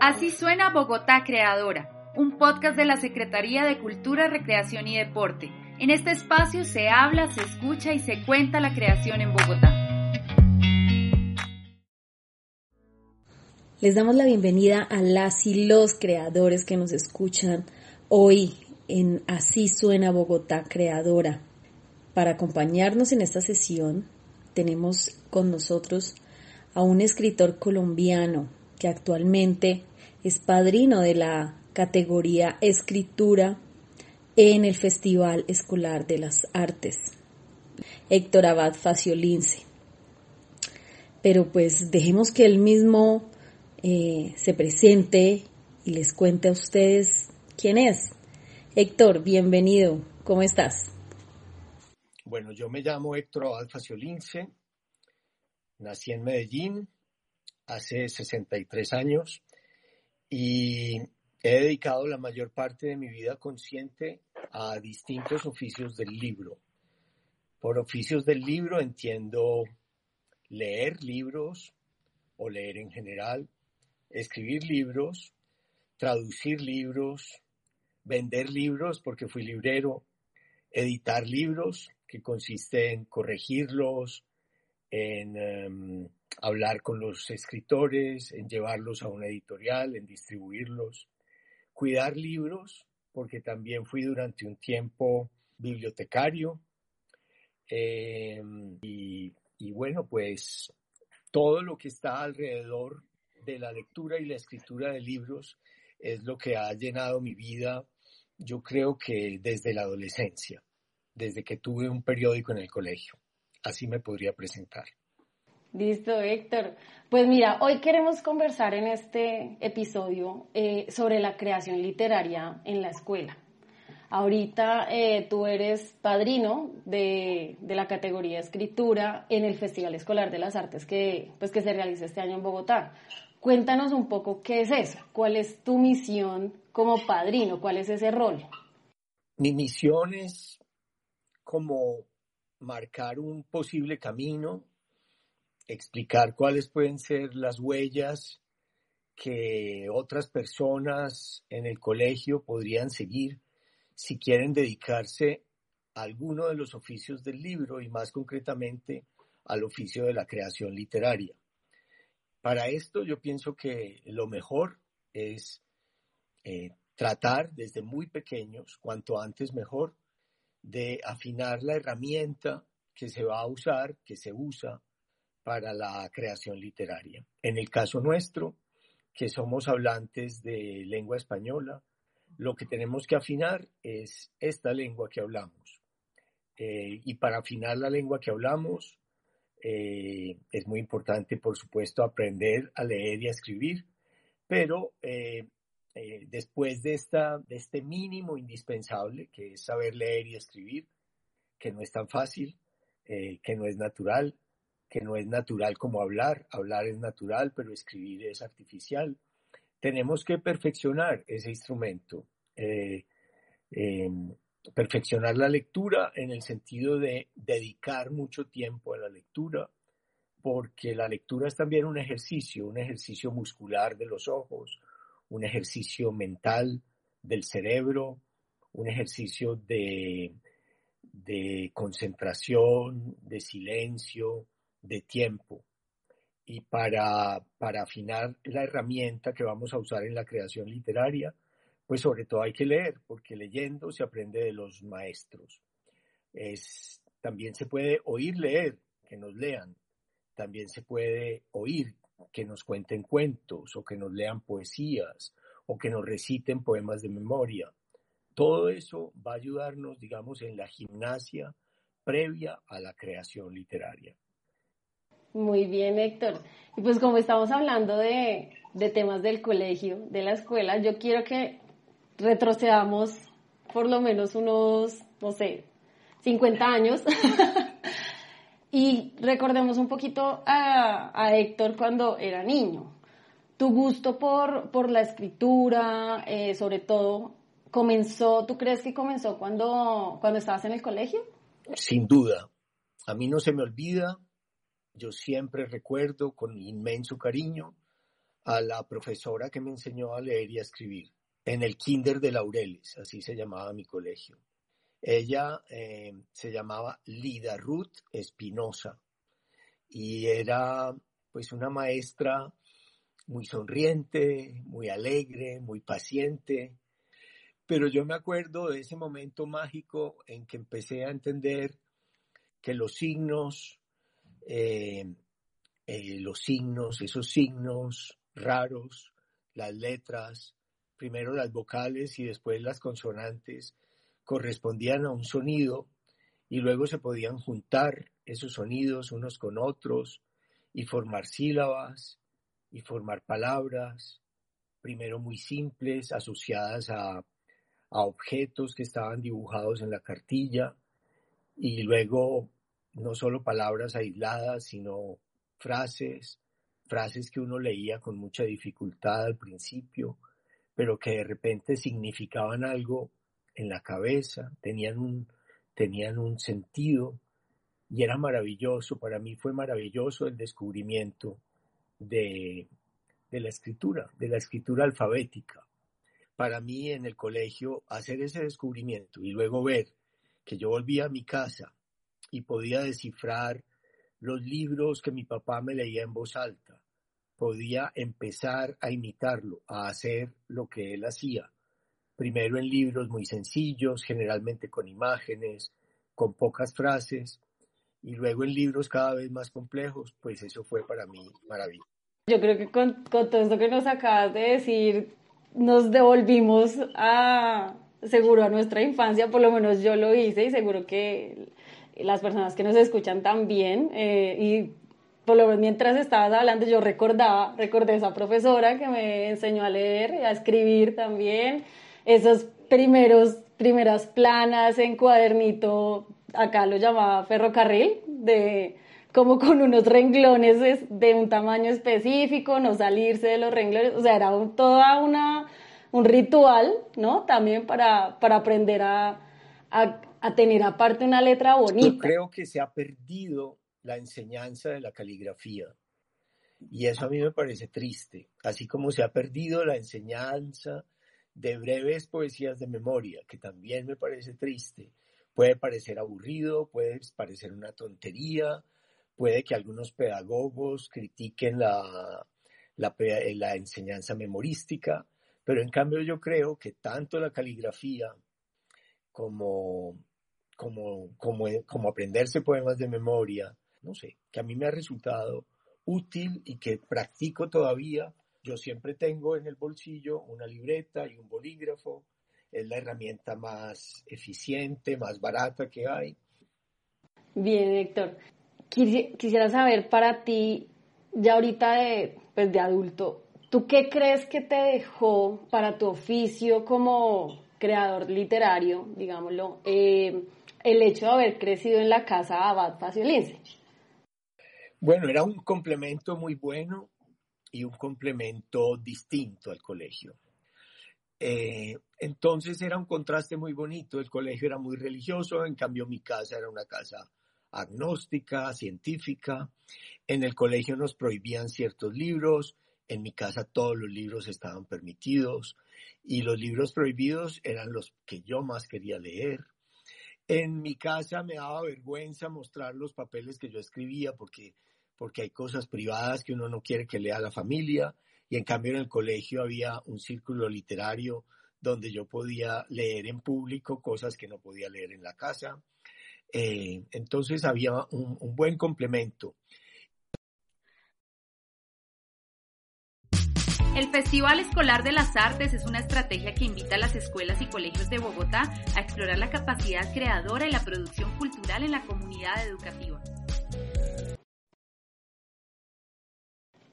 Así suena Bogotá Creadora, un podcast de la Secretaría de Cultura, Recreación y Deporte. En este espacio se habla, se escucha y se cuenta la creación en Bogotá. Les damos la bienvenida a las y los creadores que nos escuchan hoy en Así suena Bogotá Creadora. Para acompañarnos en esta sesión tenemos con nosotros a un escritor colombiano que actualmente es padrino de la categoría escritura en el Festival Escolar de las Artes, Héctor Abad Faciolince. Pero pues dejemos que él mismo eh, se presente y les cuente a ustedes quién es. Héctor, bienvenido, ¿cómo estás? Bueno, yo me llamo Héctor Abad Faciolince, nací en Medellín hace 63 años y he dedicado la mayor parte de mi vida consciente a distintos oficios del libro. Por oficios del libro entiendo leer libros o leer en general, escribir libros, traducir libros, vender libros porque fui librero, editar libros, que consiste en corregirlos, en em, hablar con los escritores, en llevarlos a una editorial, en distribuirlos, cuidar libros, porque también fui durante un tiempo bibliotecario. Em, y, y bueno, pues todo lo que está alrededor de la lectura y la escritura de libros es lo que ha llenado mi vida, yo creo que desde la adolescencia, desde que tuve un periódico en el colegio. Así me podría presentar. Listo, Héctor. Pues mira, hoy queremos conversar en este episodio eh, sobre la creación literaria en la escuela. Ahorita eh, tú eres padrino de, la categoría escritura en el Festival Escolar de las Artes que, pues, que se realiza este año en Bogotá. Cuéntanos un poco qué es eso, cuál es tu misión como padrino, cuál es ese rol. Mi misión es como marcar un posible camino explicar cuáles pueden ser las huellas que otras personas en el colegio podrían seguir si quieren dedicarse a alguno de los oficios del libro y más concretamente al oficio de la creación literaria. Para esto yo pienso que lo mejor es eh, tratar desde muy pequeños, cuanto antes mejor, de afinar la herramienta que se va a usar, que se usa para la creación literaria. En el caso nuestro, que somos hablantes de lengua española, lo que tenemos que afinar es esta lengua que hablamos. Eh, y para afinar la lengua que hablamos, eh, es muy importante, por supuesto, aprender a leer y a escribir, pero eh, después de, esta, de este mínimo indispensable, que es saber leer y escribir, que no es tan fácil, que no es natural, que no es natural como hablar, hablar es natural, pero escribir es artificial. Tenemos que perfeccionar ese instrumento, eh, em, perfeccionar la lectura en el sentido de dedicar mucho tiempo a la lectura, porque la lectura es también un ejercicio, un ejercicio muscular de los ojos, un ejercicio mental del cerebro, un ejercicio de, de concentración, de silencio, de tiempo. Y para, para afinar la herramienta que vamos a usar en la creación literaria, pues sobre todo hay que leer, porque leyendo se aprende de los maestros. Es, también se puede oír leer, que nos lean. También se puede oír que nos cuenten cuentos o que nos lean poesías o que nos reciten poemas de memoria. Todo eso va a ayudarnos, digamos, en la gimnasia previa a la creación literaria. Muy bien, Héctor. Y pues como estamos hablando de, temas del colegio, de la escuela, yo quiero que retrocedamos por lo menos unos, no sé, 50 años y recordemos un poquito a, Héctor cuando era niño. Tu gusto por, por la escritura, eh, sobre todo, comenzó, ¿tú crees que comenzó cuando, cuando estabas en el colegio? Sin duda. A mí no se me olvida yo siempre recuerdo con inmenso cariño a la profesora que me enseñó a leer y a escribir en el Kinder de Laureles, así se llamaba mi colegio. Ella eh, se llamaba Lida Ruth Espinosa y era pues una maestra muy sonriente, muy alegre, muy paciente. Pero yo me acuerdo de ese momento mágico en que empecé a entender que los signos, eh, eh, los signos, esos signos raros, las letras, primero las vocales y después las consonantes, correspondían a un sonido y luego se podían juntar esos sonidos unos con otros y formar sílabas y formar palabras, primero muy simples, asociadas a, a objetos que estaban dibujados en la cartilla, y luego no solo palabras aisladas, sino frases, frases que uno leía con mucha dificultad al principio, pero que de repente significaban algo en la cabeza, tenían un, tenían un sentido y era maravilloso, para mí fue maravilloso el descubrimiento de, la escritura, de la escritura alfabética. Para mí en el colegio hacer ese descubrimiento y luego ver que yo volvía a mi casa y podía descifrar los libros que mi papá me leía en voz alta, podía empezar a imitarlo, a hacer lo que él hacía. Primero en libros muy sencillos, generalmente con imágenes, con pocas frases, y luego en libros cada vez más complejos, pues eso fue para mí maravilloso. Yo creo que con, todo esto que nos acabas de decir, nos devolvimos a, seguro, a nuestra infancia, por lo menos yo lo hice y seguro que las personas que nos escuchan también, eh, y por lo menos mientras estabas hablando yo recordaba, recordé esa profesora que me enseñó a leer a escribir también, esos primeros, primeras planas en cuadernito acá lo llamaba ferrocarril, de como con unos renglones de un tamaño específico, no salirse de los renglones, o sea, era toda una, un ritual, ¿no? También para, para aprender a, a, a, tener aparte una letra bonita. Yo creo que se ha perdido la enseñanza de la caligrafía. Y eso a mí me parece triste, así como se ha perdido la enseñanza de breves poesías de memoria, que también me parece triste. Puede parecer aburrido, puede parecer una tontería, puede que algunos pedagogos critiquen la, la, enseñanza memorística, pero en cambio yo creo que tanto la caligrafía como, como, como, como aprenderse poemas de memoria, no sé, que a mí me ha resultado útil y que practico todavía. Yo siempre tengo en el bolsillo una libreta y un bolígrafo es la herramienta más eficiente, más barata que hay. Bien, Héctor. Quisiera saber para ti, ya ahorita de, pues de adulto, ¿tú qué crees que te dejó para tu oficio como creador literario, digámoslo, eh, el hecho de haber crecido en la casa Abad Faciolince? Bueno, era un complemento muy bueno y un complemento distinto al colegio. Eh, entonces era un contraste muy bonito. El colegio era muy religioso, en cambio mi casa era una casa agnóstica, científica. En el colegio nos prohibían ciertos libros, en mi casa todos los libros estaban permitidos y los libros prohibidos eran los que yo más quería leer. En mi casa me daba vergüenza mostrar los papeles que yo escribía porque, porque hay cosas privadas que uno no quiere que lea la familia y en cambio en el colegio había un círculo literario donde yo podía leer en público cosas que no podía leer en la casa. Eh, entonces había un, un buen complemento. El Festival Escolar de las Artes es una estrategia que invita a las escuelas y colegios de Bogotá a explorar la capacidad creadora y la producción cultural en la comunidad educativa.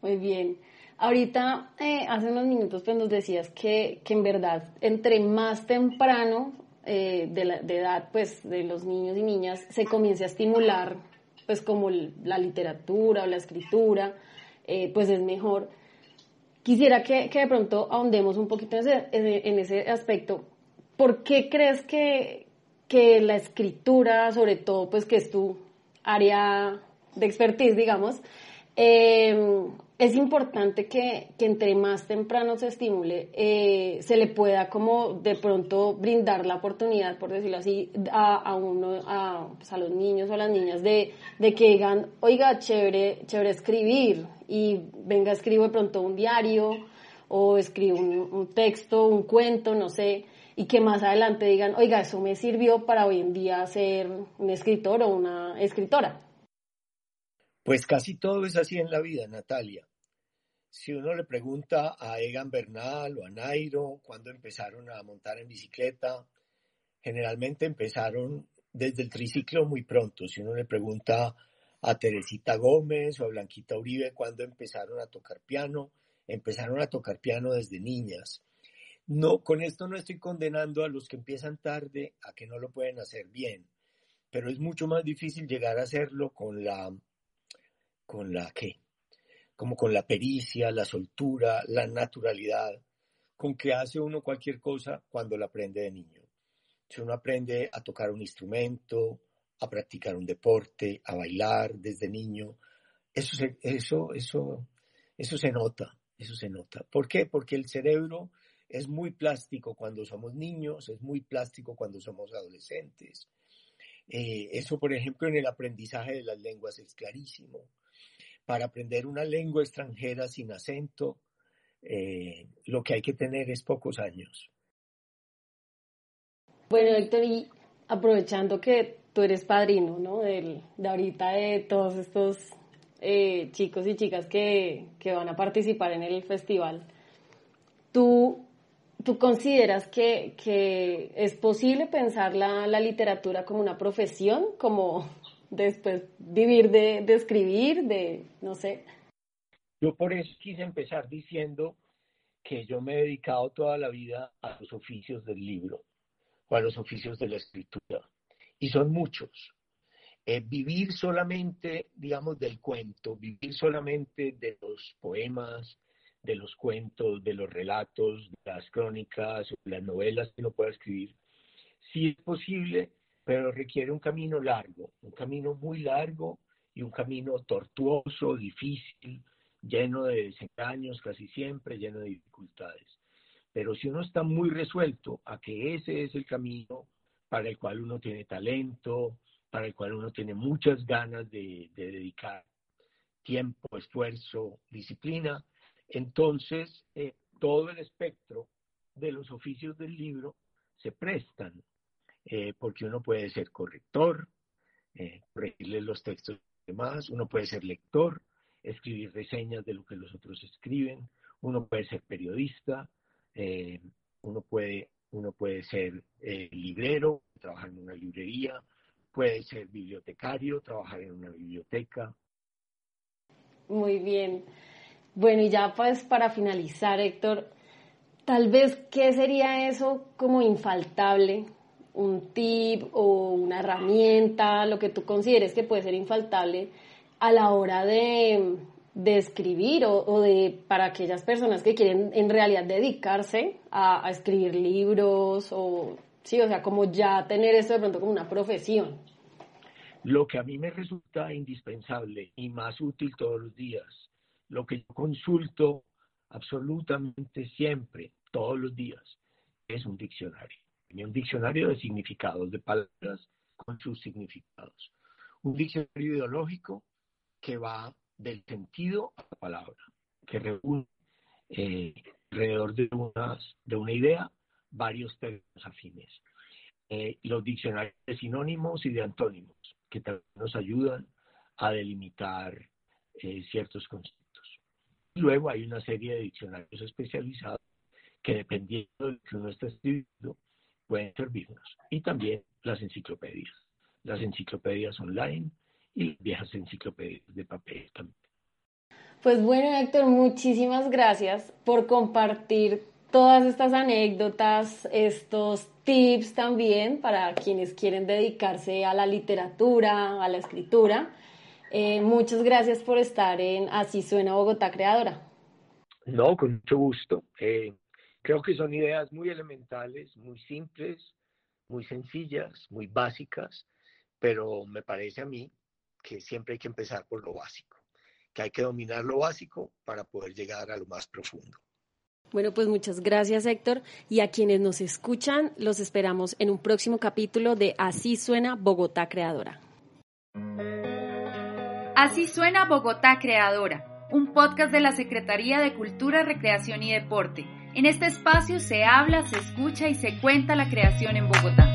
Muy bien. Ahorita, eh, hace unos minutos, pues nos decías que, que en verdad, entre más temprano eh, de, edad, pues, de los niños y niñas, se comience a estimular, pues, como la literatura o la escritura, eh, pues es mejor. Quisiera que, que, de pronto ahondemos un poquito en ese, en ese aspecto. ¿Por qué crees que, que la escritura, sobre todo, pues, que es tu área de expertise, digamos, eh, es importante que, entre más temprano se estimule, eh, se le pueda como de pronto brindar la oportunidad, por decirlo así, a, uno, pues, a, los niños o a las niñas de, de, que digan, oiga, chévere, chévere escribir y venga, escribo de pronto un diario o escribo un, texto, un cuento, no sé, y que más adelante digan, oiga, eso me sirvió para hoy en día ser un escritor o una escritora. Pues casi todo es así en la vida, Natalia. Si uno le pregunta a Egan Bernal o a Nairo cuándo empezaron a montar en bicicleta, generalmente empezaron desde el triciclo muy pronto. Si uno le pregunta a Teresita Gómez o a Blanquita Uribe cuándo empezaron a tocar piano, empezaron a tocar piano desde niñas. No, con esto no estoy condenando a los que empiezan tarde a que no lo pueden hacer bien, pero es mucho más difícil llegar a hacerlo con la con la que, como con la pericia, la soltura, la naturalidad, con que hace uno cualquier cosa cuando la aprende de niño. Si uno aprende a tocar un instrumento, a practicar un deporte, a bailar desde niño, eso se, eso, eso, eso se nota, eso se nota. ¿Por qué? Porque el cerebro es muy plástico cuando somos niños, es muy plástico cuando somos adolescentes. Eh, eso, por ejemplo, en el aprendizaje de las lenguas es clarísimo para aprender una lengua extranjera sin acento, eh, lo que hay que tener es pocos años. Bueno, Héctor, y aprovechando que tú eres padrino, ¿no? de ahorita de todos estos eh, chicos y chicas que, van a participar en el festival, ¿tú, tú consideras que, es posible pensar la, la literatura como una profesión, como después vivir de, de escribir, de, no sé. Yo por eso quise empezar diciendo que yo me he dedicado toda la vida a los oficios del libro o a los oficios de la escritura. Y son muchos. Eh, vivir solamente, digamos, del cuento, vivir solamente de los poemas, de los cuentos, de los relatos, de las crónicas, de las novelas que uno pueda escribir, sí es posible, pero requiere un camino largo, un camino muy largo y un camino tortuoso, difícil, lleno de desengaños casi siempre, lleno de dificultades. Pero si uno está muy resuelto a que ese es el camino para el cual uno tiene talento, para el cual uno tiene muchas ganas de, dedicar tiempo, esfuerzo, disciplina, entonces eh, todo el espectro de los oficios del libro se prestan eh, porque uno puede ser corrector, eh, corregirle los textos demás, uno puede ser lector, escribir reseñas de lo que los otros escriben, uno puede ser periodista, eh, uno, puede, uno puede ser eh, librero, trabajar en una librería, puede ser bibliotecario, trabajar en una biblioteca. Muy bien. Bueno, y ya pues para finalizar, Héctor, tal vez, ¿qué sería eso como infaltable un tip o una herramienta, lo que tú consideres que puede ser infaltable a la hora de, escribir o, de para aquellas personas que quieren en realidad dedicarse a, escribir libros o sí, o sea, como ya tener esto de pronto como una profesión. Lo que a mí me resulta indispensable y más útil todos los días, lo que yo consulto absolutamente siempre, todos los días, es un diccionario un diccionario de significados, de palabras con sus significados. Un diccionario ideológico que va del sentido a la palabra, que reúne eh, alrededor de, unas, una idea varios términos afines. Eh, los diccionarios de sinónimos y de antónimos, que también nos ayudan a delimitar eh, ciertos conceptos. Luego hay una serie de diccionarios especializados que dependiendo de lo que uno está escribiendo, pueden servirnos. Y también las enciclopedias, las enciclopedias online y viejas enciclopedias de papel también. Pues bueno, Héctor, muchísimas gracias por compartir todas estas anécdotas, estos tips también para quienes quieren dedicarse a la literatura, a la escritura. Eh, muchas gracias por estar en Así Suena Bogotá Creadora. No, con mucho gusto. Eh, Creo que son ideas muy elementales, muy simples, muy sencillas, muy básicas, pero me parece a mí que siempre hay que empezar por lo básico. que hay que dominar lo básico para poder llegar a lo más profundo. Bueno, pues muchas gracias Héctor y a quienes nos escuchan los esperamos en un próximo capítulo de Así suena Bogotá Creadora. Así suena Bogotá Creadora, un podcast de la Secretaría de Cultura, Recreación y Deporte. En este espacio se habla, se escucha y se cuenta la creación en Bogotá.